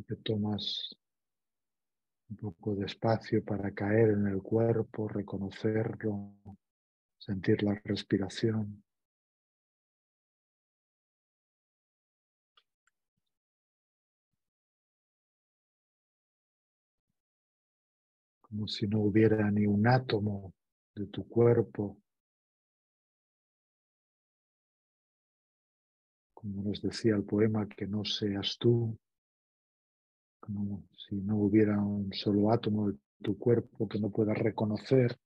Y que tomas un poco de espacio para caer en el cuerpo, reconocerlo, sentir la respiración. Como si no hubiera ni un átomo de tu cuerpo. Como nos decía el poema, que no seas tú, como si no hubiera un solo átomo de tu cuerpo que no puedas reconocer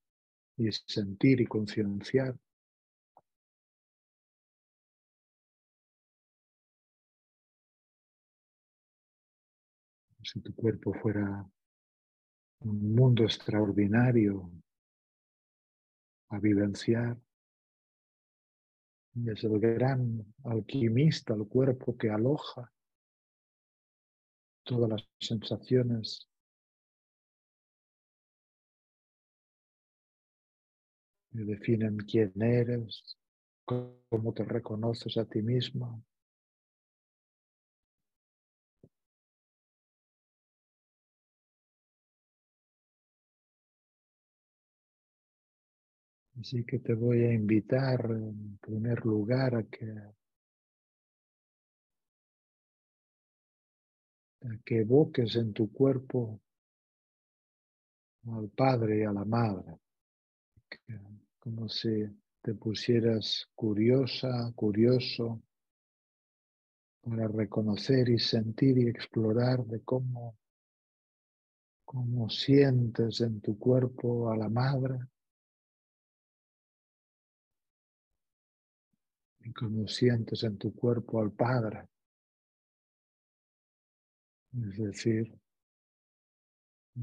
y sentir y concienciar. Si tu cuerpo fuera un mundo extraordinario a vivenciar. Y es el gran alquimista, el cuerpo que aloja todas las sensaciones que definen quién eres, cómo te reconoces a ti mismo. Así que te voy a invitar en primer lugar a que, que evoques en tu cuerpo al padre y a la madre, como si te pusieras curiosa, curioso para reconocer y sentir y explorar de cómo, cómo sientes en tu cuerpo a la madre y cómo sientes en tu cuerpo al Padre. Es decir,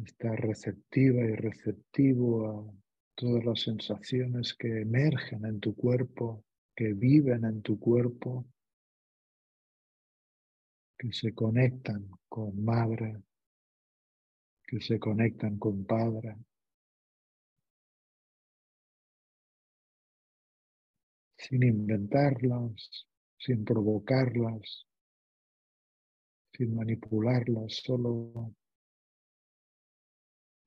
estar receptiva y receptivo a todas las sensaciones que emergen en tu cuerpo, que viven en tu cuerpo, que se conectan con madre, que se conectan con padre. sin inventarlas, sin provocarlas, sin manipularlas, solo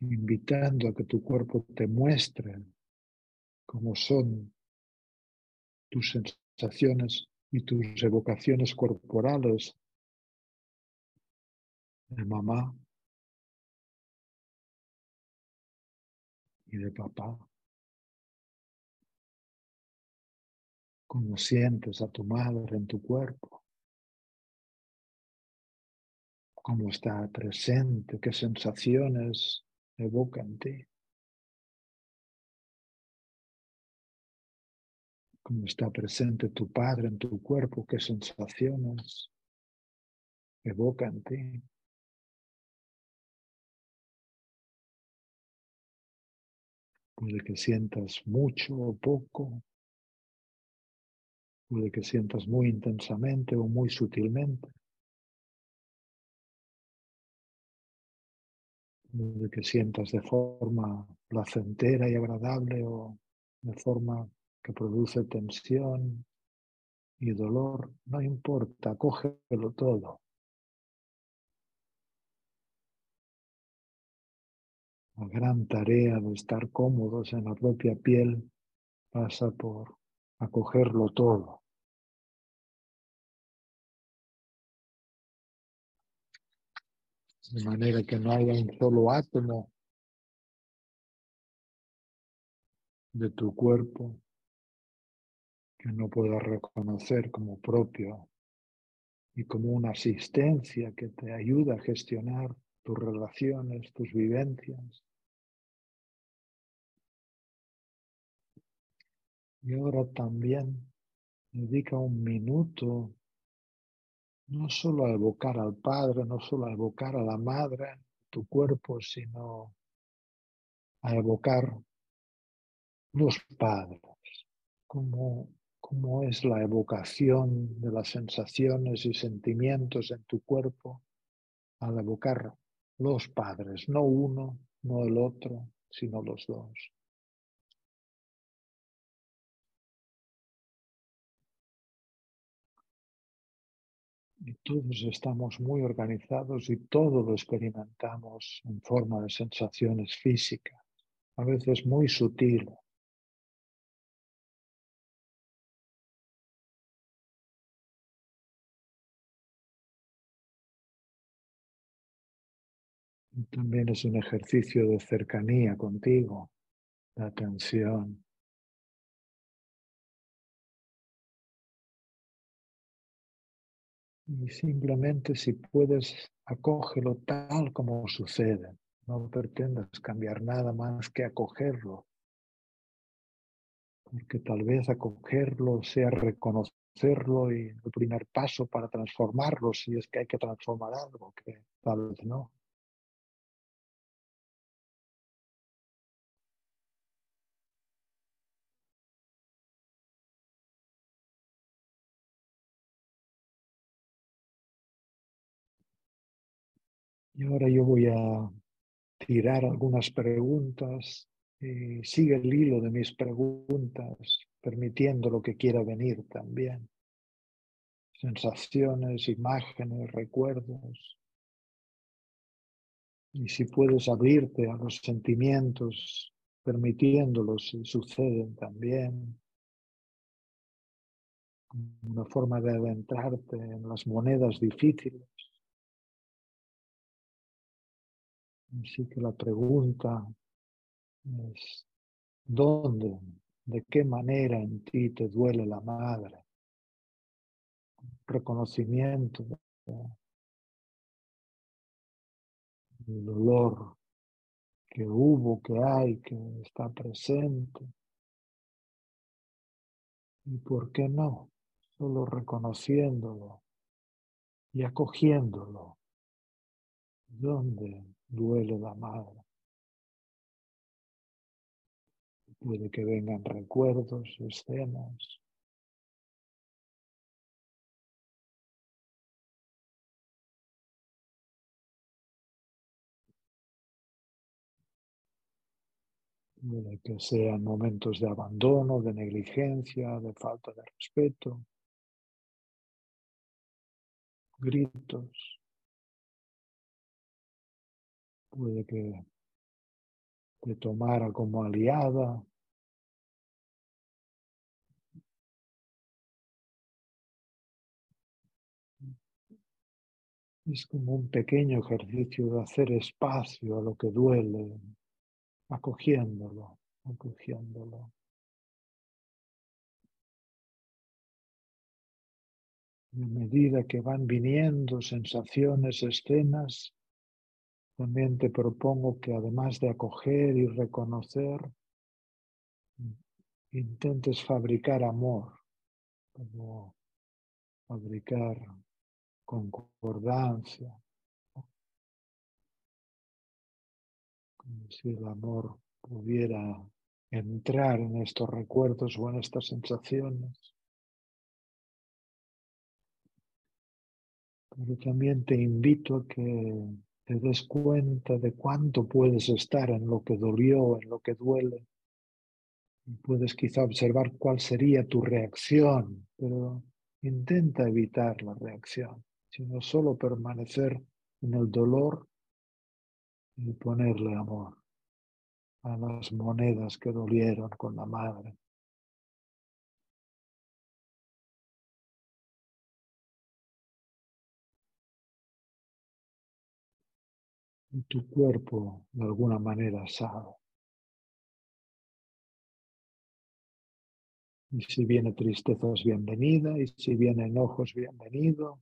invitando a que tu cuerpo te muestre cómo son tus sensaciones y tus evocaciones corporales de mamá y de papá. cómo sientes a tu madre en tu cuerpo, cómo está presente, qué sensaciones evoca en ti, cómo está presente tu padre en tu cuerpo, qué sensaciones evoca ti. Puede que sientas mucho o poco, Puede que sientas muy intensamente o muy sutilmente. Puede que sientas de forma placentera y agradable o de forma que produce tensión y dolor. No importa, cógelo todo. La gran tarea de estar cómodos en la propia piel pasa por acogerlo todo. De manera que no haya un solo átomo de tu cuerpo que no pueda reconocer como propio y como una asistencia que te ayuda a gestionar tus relaciones, tus vivencias. Y ahora también dedica un minuto no solo a evocar al Padre, no solo a evocar a la Madre, tu cuerpo, sino a evocar los padres, como cómo es la evocación de las sensaciones y sentimientos en tu cuerpo al evocar los padres, no uno, no el otro, sino los dos. Y todos estamos muy organizados y todo lo experimentamos en forma de sensaciones físicas, a veces muy sutiles. También es un ejercicio de cercanía contigo, de atención. Y simplemente si puedes, acógelo tal como sucede. No pretendas cambiar nada más que acogerlo. Porque tal vez acogerlo sea reconocerlo y el primer paso para transformarlo, si es que hay que transformar algo, que tal vez no. Y ahora yo voy a tirar algunas preguntas y sigue el hilo de mis preguntas, permitiendo lo que quiera venir también. Sensaciones, imágenes, recuerdos. Y si puedes abrirte a los sentimientos, permitiéndolos si suceden también. Una forma de adentrarte en las monedas difíciles. Así que la pregunta es, ¿dónde, de qué manera en ti te duele la madre? Reconocimiento del dolor que hubo, que hay, que está presente. ¿Y por qué no? Solo reconociéndolo y acogiéndolo. ¿Dónde duele la madre. Puede que vengan recuerdos, escenas. Puede que sean momentos de abandono, de negligencia, de falta de respeto, gritos. Puede que te tomara como aliada. Es como un pequeño ejercicio de hacer espacio a lo que duele, acogiéndolo, acogiéndolo. A medida que van viniendo sensaciones, escenas, también te propongo que además de acoger y reconocer, intentes fabricar amor, como fabricar concordancia, como si el amor pudiera entrar en estos recuerdos o en estas sensaciones. Pero también te invito a que te des cuenta de cuánto puedes estar en lo que dolió, en lo que duele. Puedes quizá observar cuál sería tu reacción, pero intenta evitar la reacción, sino solo permanecer en el dolor y ponerle amor a las monedas que dolieron con la madre. Tu cuerpo de alguna manera sabe. Y si viene tristeza es bienvenida, y si viene enojo es bienvenido.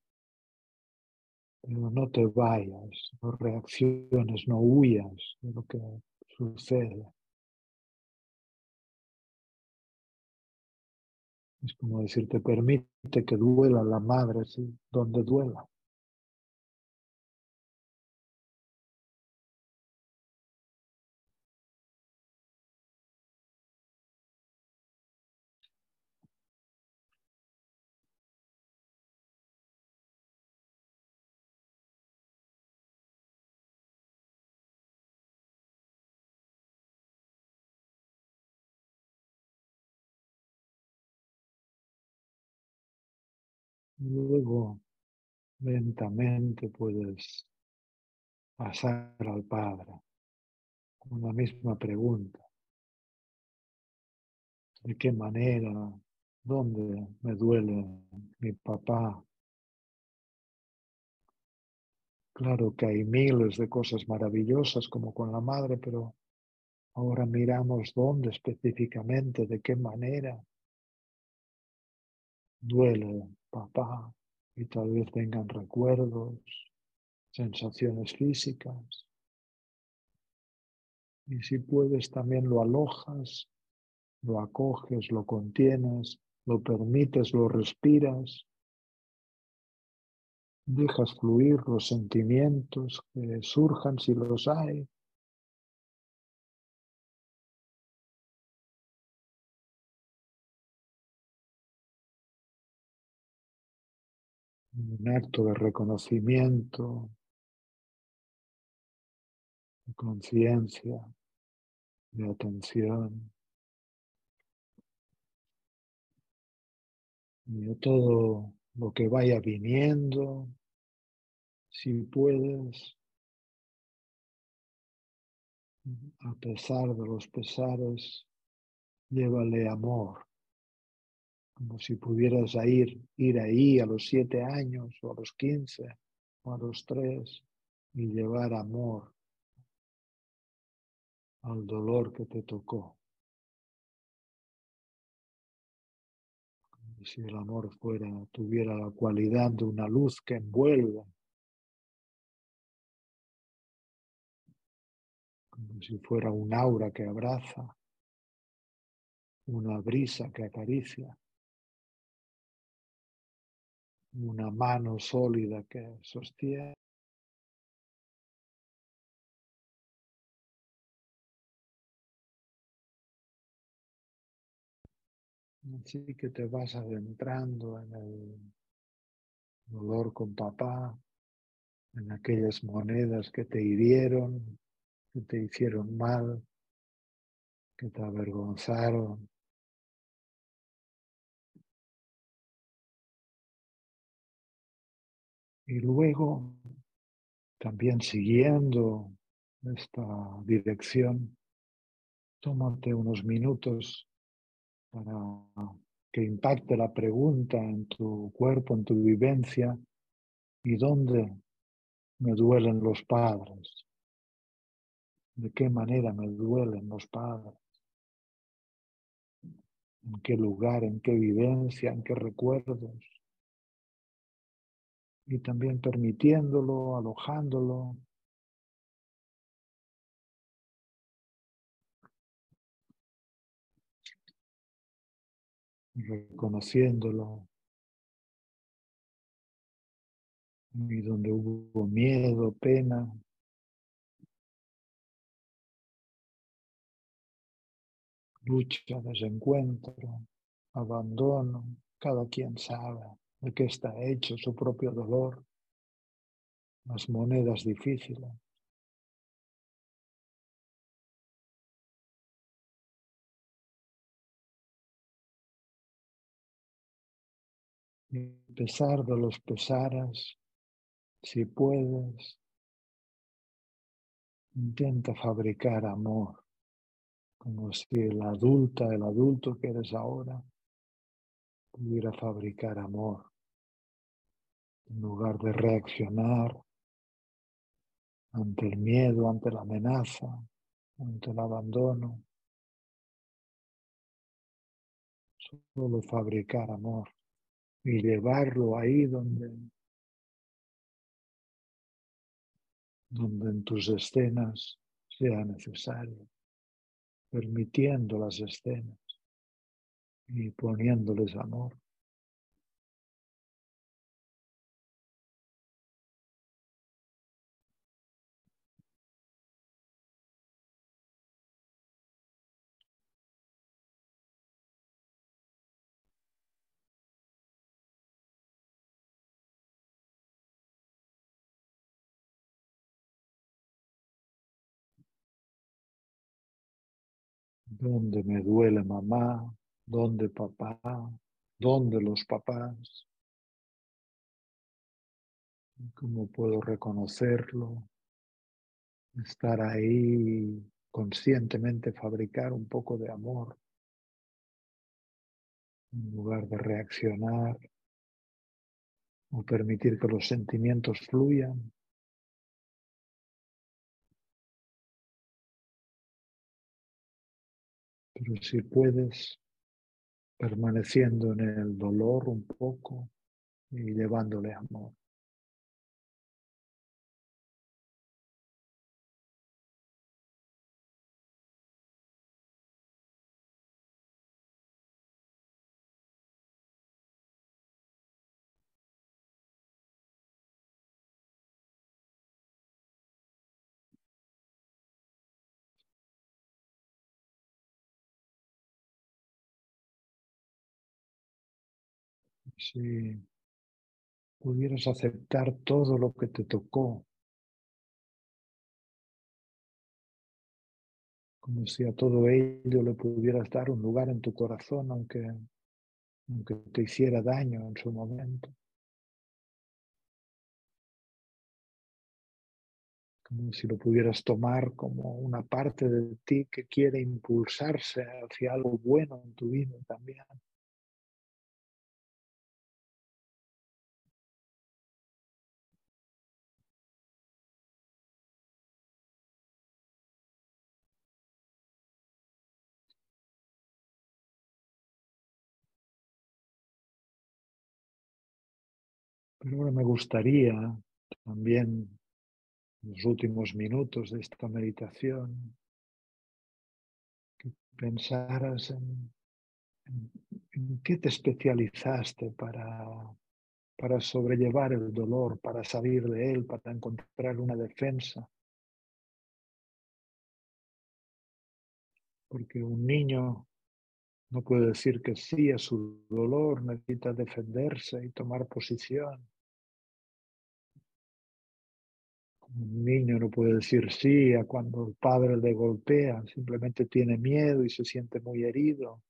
Pero no te vayas, no reacciones, no huyas de lo que sucede. Es como decirte, permite que duela la madre, ¿sí? donde duela. Luego Lentamente puedes pasar al Padre con la misma pregunta. ¿De qué manera? ¿Dónde me duele mi papá? Claro que hay miles de cosas maravillosas como con la madre, pero ahora miramos dónde específicamente, de qué manera duele papá y tal vez vengan recuerdos, sensaciones físicas. Y si puedes también lo alojas, lo acoges, lo contienes, lo permites, lo respiras. Dejas fluir los sentimientos que surjan si los hay. Un acto de reconocimiento, de conciencia, de atención. Y todo lo que vaya viniendo, si puedes, a pesar de los pesares, llévale amor, como si pudieras ir, ir ahí a los siete años o a los quince o a los tres y llevar amor al dolor que te tocó. si el amor fuera, tuviera la cualidad de una luz que envuelve, como si fuera un aura que abraza, una brisa que acaricia, una mano sólida que sostiene. Así que te vas adentrando en el dolor con papá, en aquellas monedas que te hirieron, que te hicieron mal, que te avergonzaron. Y luego, también siguiendo esta dirección, tómate unos minutos para que impacte la pregunta en tu cuerpo, en tu vivencia, ¿y dónde me duelen los padres? ¿De qué manera me duelen los padres? ¿En qué lugar, en qué vivencia, en qué recuerdos? Y también permitiéndolo, alojándolo, reconociéndolo. Y donde hubo miedo, pena, lucha, desencuentro, abandono, cada quien sabe de qué está hecho su propio dolor, las monedas difíciles. a pesar de los pesares, si puedes, intenta fabricar amor, como si el adulta, el adulto que eres ahora, pudiera fabricar amor, en lugar de reaccionar ante el miedo, ante la amenaza, ante el abandono. Solo fabricar amor y llevarlo ahí donde, donde en tus escenas sea necesario, permitiendo las escenas y poniéndoles amor. ¿Dónde me duele mamá? ¿Dónde papá? ¿Dónde los papás? ¿Cómo puedo reconocerlo? Estar ahí conscientemente, fabricar un poco de amor en lugar de reaccionar o permitir que los sentimientos fluyan. Pero si puedes, permaneciendo en el dolor un poco y llevándole amor. Si pudieras aceptar todo lo que te tocó, como si a todo ello le pudieras dar un lugar en tu corazón, aunque, aunque te hiciera daño en su momento. Como si lo pudieras tomar como una parte de ti que quiere impulsarse hacia algo bueno en tu vida también. Pero ahora me gustaría también en los últimos minutos de esta meditación que pensaras en, en, qué te especializaste para, para sobrellevar el dolor, para salir de él, para encontrar una defensa. Porque un niño no puede decir que sí a su dolor, necesita defenderse y tomar posición. Un niño no puede decir sí a cuando el padre le golpea, simplemente tiene miedo y se siente muy herido.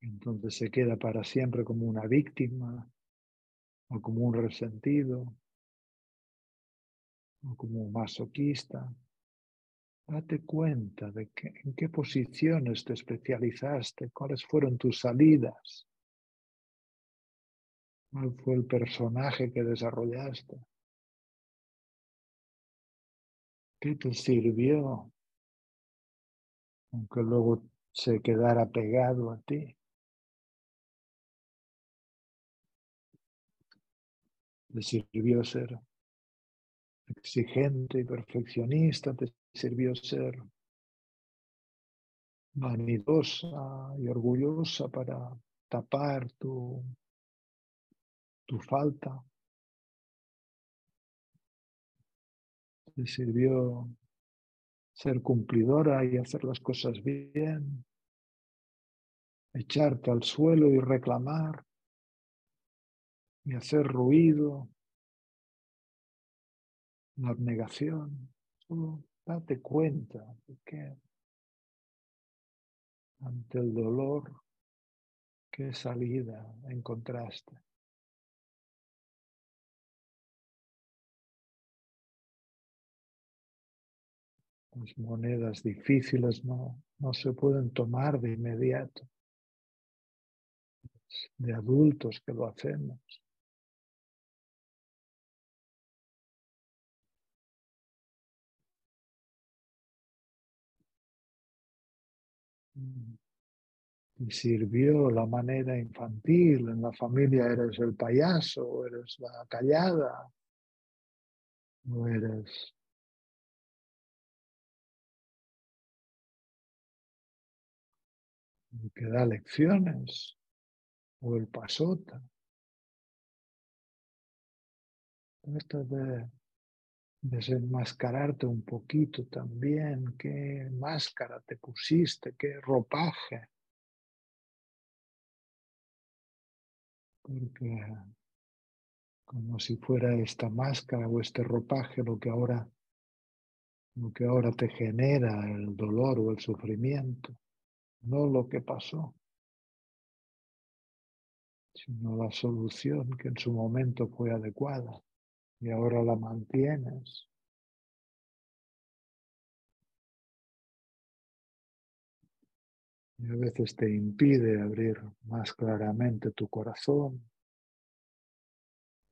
Entonces se queda para siempre como una víctima o como un resentido o como un masoquista. Date cuenta de que, en qué posiciones te especializaste, cuáles fueron tus salidas, cuál fue el personaje que desarrollaste. ¿Qué te sirvió? Aunque luego se quedara pegado a ti. ¿Te sirvió ser exigente y perfeccionista? ¿Te sirvió ser vanidosa y orgullosa para tapar tu, tu falta? Te sirvió ser cumplidora y hacer las cosas bien, echarte al suelo y reclamar y hacer ruido, la abnegación. Solo date cuenta de que ante el dolor, qué salida encontraste. Las monedas difíciles no, no se pueden tomar de inmediato. De adultos que lo hacemos. Y sirvió la manera infantil, en la familia eres el payaso, eres la callada, o eres que da lecciones o el pasota. Trata de desenmascararte un poquito también, qué máscara te pusiste, qué ropaje. Porque como si fuera esta máscara o este ropaje lo que ahora lo que ahora te genera el dolor o el sufrimiento no lo que pasó, sino la solución que en su momento fue adecuada. y ahora la mantienes. Y a veces te impide abrir más claramente tu corazón.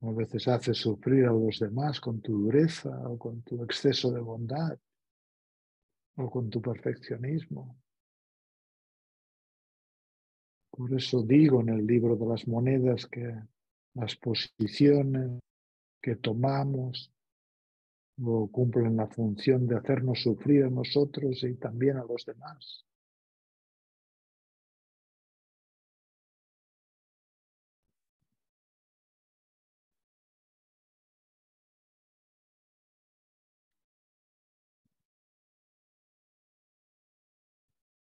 O a veces haces sufrir a los demás con tu dureza o con tu exceso de bondad o con tu perfeccionismo. Por eso digo en el libro de las monedas que las posiciones que tomamos o cumplen la función de hacernos sufrir a nosotros y también a los demás.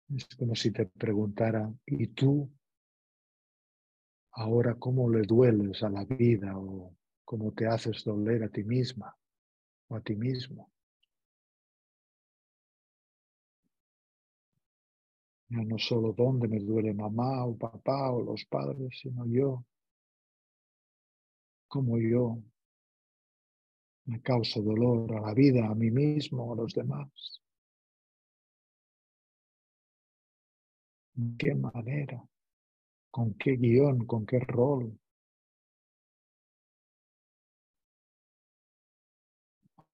Es como si te preguntara, ¿y tú ahora cómo le dueles a la vida o cómo te haces doler a ti misma o a ti mismo? Ya no solo dónde me duele mamá o papá o los padres, sino yo, como yo me causo dolor a la vida, a mí mismo, a los demás. ¿En qué manera? ¿Con qué guion? ¿Con qué rol?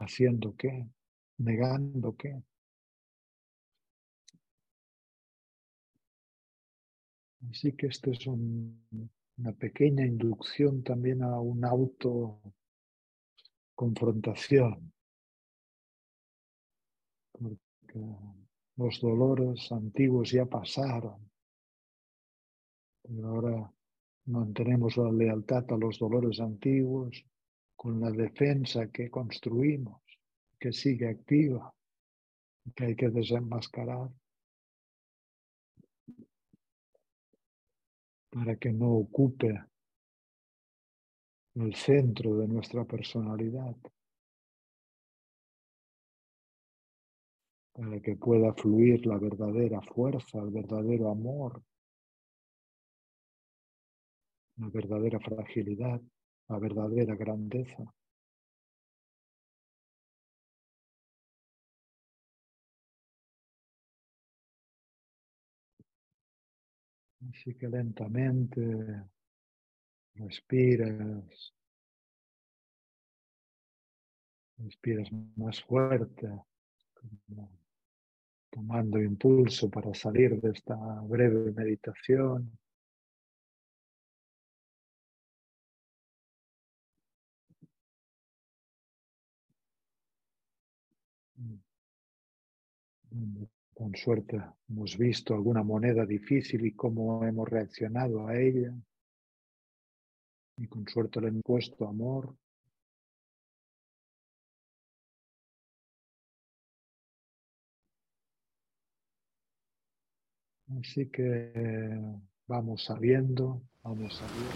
¿Haciendo qué? ¿Negando qué? Así que esta es una pequeña inducción también a un auto confrontación. Porque los dolores antiguos ya pasaron. Ahora mantenemos la lealtad a los dolores antiguos con la defensa que construimos, que sigue activa, que hay que desenmascarar para que no ocupe el centro de nuestra personalidad. para que pueda fluir la verdadera fuerza, el verdadero amor, la verdadera fragilidad, la verdadera grandeza. Así que lentamente respiras, respiras más fuerte, tomando impulso para salir de esta breve meditación. Con suerte hemos visto alguna moneda difícil y cómo hemos reaccionado a ella. Y con suerte le hemos puesto amor. Así que vamos saliendo, vamos saliendo.